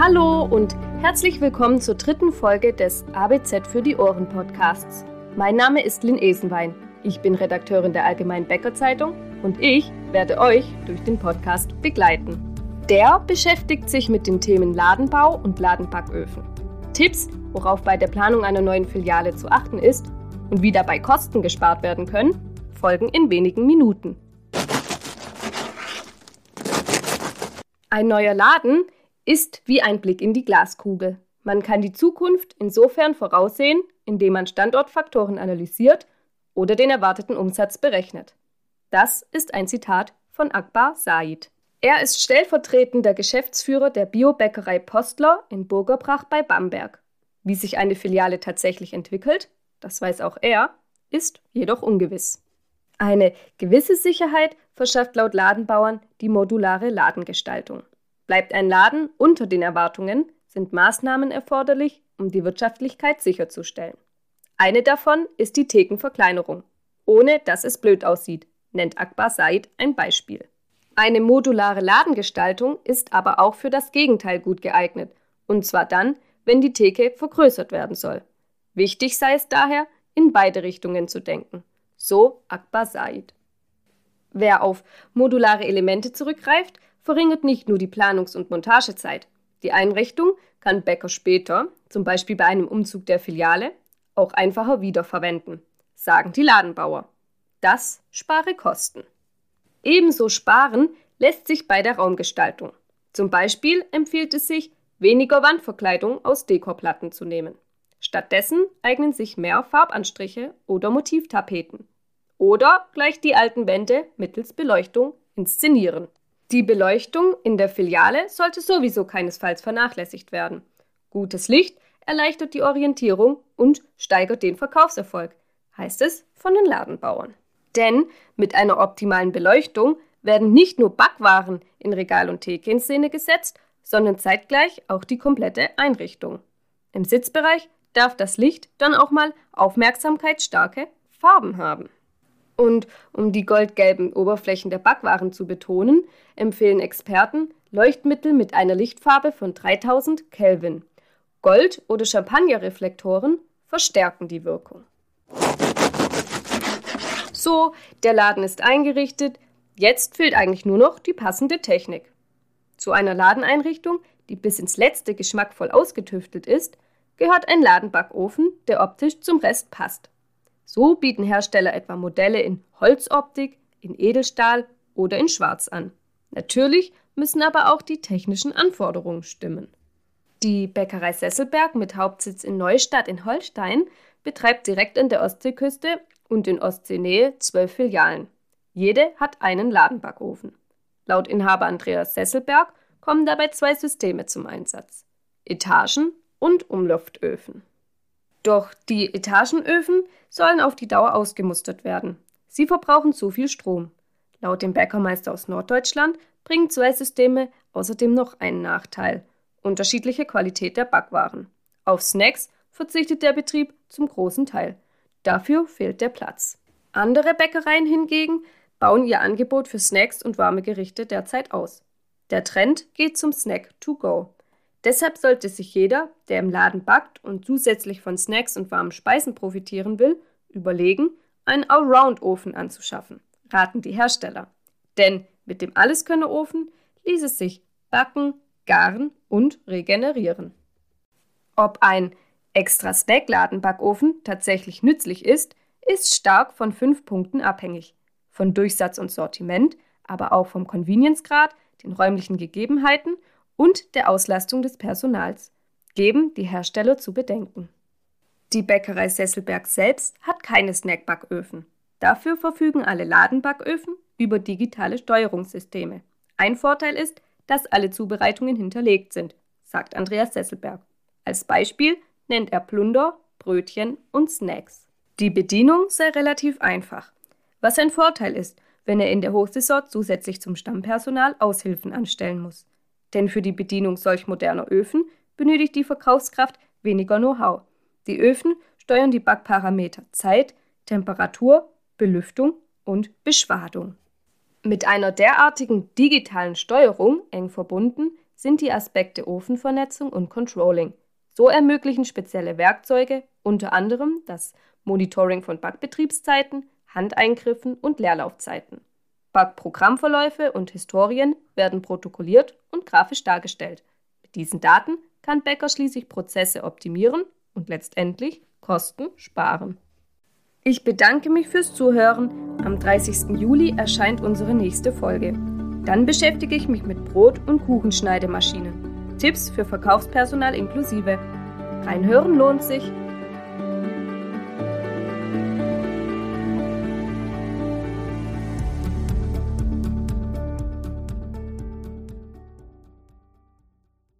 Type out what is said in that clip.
Hallo und herzlich willkommen zur dritten Folge des ABZ für die Ohren Podcasts. Mein Name ist Lynn Esenwein. Ich bin Redakteurin der Allgemeinen Bäcker Zeitung und ich werde euch durch den Podcast begleiten. Der beschäftigt sich mit den Themen Ladenbau und Ladenbacköfen. Tipps, worauf bei der Planung einer neuen Filiale zu achten ist und wie dabei Kosten gespart werden können, folgen in wenigen Minuten. Ein neuer Laden ist wie ein Blick in die Glaskugel. Man kann die Zukunft insofern voraussehen, indem man Standortfaktoren analysiert oder den erwarteten Umsatz berechnet. Das ist ein Zitat von Akbar Said. Er ist stellvertretender Geschäftsführer der Biobäckerei Postler in Burgerbrach bei Bamberg. Wie sich eine Filiale tatsächlich entwickelt, das weiß auch er, ist jedoch ungewiss. Eine gewisse Sicherheit verschafft laut Ladenbauern die modulare Ladengestaltung. Bleibt ein Laden unter den Erwartungen, sind Maßnahmen erforderlich, um die Wirtschaftlichkeit sicherzustellen. Eine davon ist die Thekenverkleinerung, ohne dass es blöd aussieht, nennt Akbar Said ein Beispiel. Eine modulare Ladengestaltung ist aber auch für das Gegenteil gut geeignet, und zwar dann, wenn die Theke vergrößert werden soll. Wichtig sei es daher, in beide Richtungen zu denken. So Akbar Said. Wer auf modulare Elemente zurückgreift, verringert nicht nur die Planungs- und Montagezeit. Die Einrichtung kann Bäcker später, zum Beispiel bei einem Umzug der Filiale, auch einfacher wiederverwenden, sagen die Ladenbauer. Das spare Kosten. Ebenso sparen lässt sich bei der Raumgestaltung. Zum Beispiel empfiehlt es sich, weniger Wandverkleidung aus Dekorplatten zu nehmen. Stattdessen eignen sich mehr Farbanstriche oder Motivtapeten. Oder gleich die alten Wände mittels Beleuchtung inszenieren. Die Beleuchtung in der Filiale sollte sowieso keinesfalls vernachlässigt werden. Gutes Licht erleichtert die Orientierung und steigert den Verkaufserfolg, heißt es von den Ladenbauern. Denn mit einer optimalen Beleuchtung werden nicht nur Backwaren in Regal und Theke in Szene gesetzt, sondern zeitgleich auch die komplette Einrichtung. Im Sitzbereich darf das Licht dann auch mal aufmerksamkeitsstarke Farben haben. Und um die goldgelben Oberflächen der Backwaren zu betonen, empfehlen Experten Leuchtmittel mit einer Lichtfarbe von 3000 Kelvin. Gold- oder Champagnerreflektoren verstärken die Wirkung. So, der Laden ist eingerichtet. Jetzt fehlt eigentlich nur noch die passende Technik. Zu einer Ladeneinrichtung, die bis ins letzte geschmackvoll ausgetüftelt ist, gehört ein Ladenbackofen, der optisch zum Rest passt. So bieten Hersteller etwa Modelle in Holzoptik, in Edelstahl oder in Schwarz an. Natürlich müssen aber auch die technischen Anforderungen stimmen. Die Bäckerei Sesselberg mit Hauptsitz in Neustadt in Holstein betreibt direkt an der Ostseeküste und in Ostseenähe zwölf Filialen. Jede hat einen Ladenbackofen. Laut Inhaber Andreas Sesselberg kommen dabei zwei Systeme zum Einsatz: Etagen und Umluftöfen. Doch die Etagenöfen sollen auf die Dauer ausgemustert werden. Sie verbrauchen zu viel Strom. Laut dem Bäckermeister aus Norddeutschland bringen zwei Systeme außerdem noch einen Nachteil: unterschiedliche Qualität der Backwaren. Auf Snacks verzichtet der Betrieb zum großen Teil. Dafür fehlt der Platz. Andere Bäckereien hingegen bauen ihr Angebot für Snacks und warme Gerichte derzeit aus. Der Trend geht zum Snack to go. Deshalb sollte sich jeder, der im Laden backt und zusätzlich von Snacks und warmen Speisen profitieren will, überlegen, einen Allround-Ofen anzuschaffen, raten die Hersteller. Denn mit dem Alleskönner-Ofen ließ es sich backen, garen und regenerieren. Ob ein extra Snackladen-Backofen tatsächlich nützlich ist, ist stark von fünf Punkten abhängig. Von Durchsatz und Sortiment, aber auch vom Convenience-Grad, den räumlichen Gegebenheiten und der Auslastung des Personals, geben die Hersteller zu bedenken. Die Bäckerei Sesselberg selbst hat keine Snackbacköfen. Dafür verfügen alle Ladenbacköfen über digitale Steuerungssysteme. Ein Vorteil ist, dass alle Zubereitungen hinterlegt sind, sagt Andreas Sesselberg. Als Beispiel nennt er Plunder, Brötchen und Snacks. Die Bedienung sei relativ einfach, was ein Vorteil ist, wenn er in der Hochsaison zusätzlich zum Stammpersonal Aushilfen anstellen muss. Denn für die Bedienung solch moderner Öfen benötigt die Verkaufskraft weniger Know-how. Die Öfen steuern die Backparameter Zeit, Temperatur, Belüftung und Beschwadung. Mit einer derartigen digitalen Steuerung eng verbunden sind die Aspekte Ofenvernetzung und Controlling. So ermöglichen spezielle Werkzeuge unter anderem das Monitoring von Backbetriebszeiten, Handeingriffen und Leerlaufzeiten. Backprogrammverläufe und Historien werden protokolliert und grafisch dargestellt. Mit diesen Daten kann Bäcker schließlich Prozesse optimieren und letztendlich Kosten sparen. Ich bedanke mich fürs Zuhören. Am 30. Juli erscheint unsere nächste Folge. Dann beschäftige ich mich mit Brot- und Kuchenschneidemaschinen. Tipps für Verkaufspersonal inklusive. Reinhören lohnt sich.